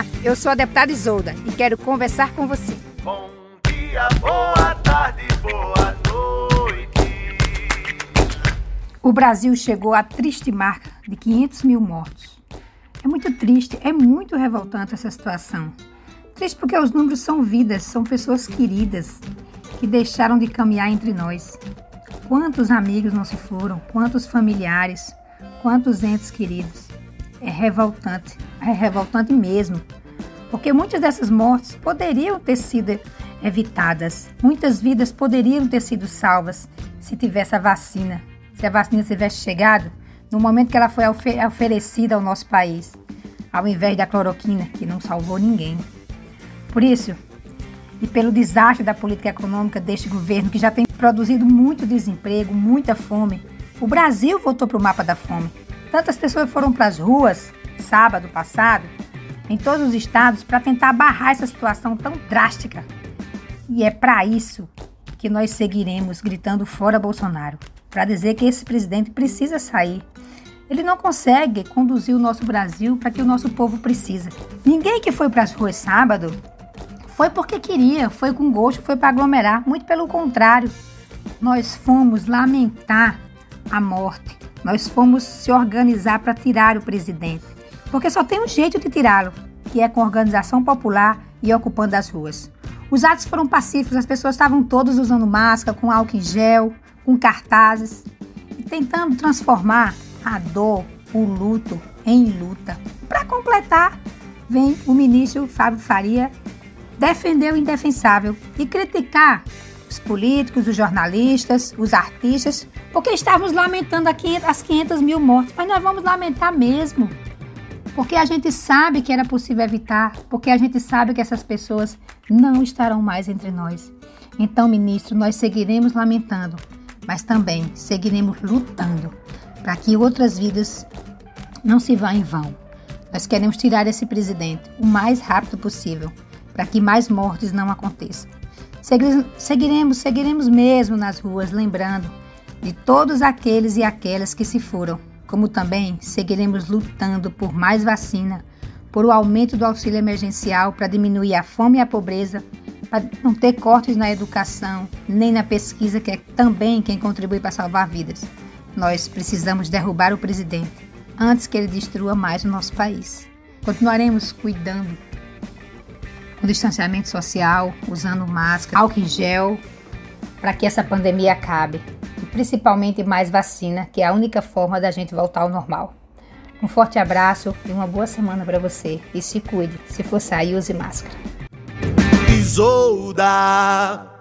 Olá, eu sou a deputada Isolda e quero conversar com você. Bom dia, boa tarde, boa noite. O Brasil chegou à triste marca de 500 mil mortos. É muito triste, é muito revoltante essa situação. Triste porque os números são vidas, são pessoas queridas que deixaram de caminhar entre nós. Quantos amigos não se foram, quantos familiares, quantos entes queridos. É revoltante, é revoltante mesmo, porque muitas dessas mortes poderiam ter sido evitadas, muitas vidas poderiam ter sido salvas se tivesse a vacina, se a vacina tivesse chegado no momento que ela foi oferecida ao nosso país, ao invés da cloroquina, que não salvou ninguém. Por isso, e pelo desastre da política econômica deste governo, que já tem produzido muito desemprego, muita fome, o Brasil voltou para o mapa da fome. Tantas pessoas foram para as ruas sábado passado em todos os estados para tentar barrar essa situação tão drástica. E é para isso que nós seguiremos gritando fora Bolsonaro, para dizer que esse presidente precisa sair. Ele não consegue conduzir o nosso Brasil para que o nosso povo precisa. Ninguém que foi para as ruas sábado foi porque queria, foi com gosto, foi para aglomerar. Muito pelo contrário, nós fomos lamentar a morte nós fomos se organizar para tirar o presidente. Porque só tem um jeito de tirá-lo, que é com organização popular e ocupando as ruas. Os atos foram pacíficos, as pessoas estavam todas usando máscara, com álcool em gel, com cartazes, tentando transformar a dor, o luto, em luta. Para completar, vem o ministro Fábio Faria defender o indefensável e criticar os políticos, os jornalistas, os artistas, porque estávamos lamentando as 500 mil mortes, mas nós vamos lamentar mesmo, porque a gente sabe que era possível evitar, porque a gente sabe que essas pessoas não estarão mais entre nós. Então, ministro, nós seguiremos lamentando, mas também seguiremos lutando para que outras vidas não se vá em vão. Nós queremos tirar esse presidente o mais rápido possível, para que mais mortes não aconteçam. Seguiremos, seguiremos mesmo nas ruas, lembrando de todos aqueles e aquelas que se foram, como também seguiremos lutando por mais vacina, por o aumento do auxílio emergencial para diminuir a fome e a pobreza, para não ter cortes na educação, nem na pesquisa, que é também quem contribui para salvar vidas. Nós precisamos derrubar o presidente antes que ele destrua mais o nosso país. Continuaremos cuidando o distanciamento social, usando máscara, álcool em gel, para que essa pandemia acabe. E principalmente mais vacina, que é a única forma da gente voltar ao normal. Um forte abraço e uma boa semana para você. E se cuide. Se for sair, use máscara. Isolda.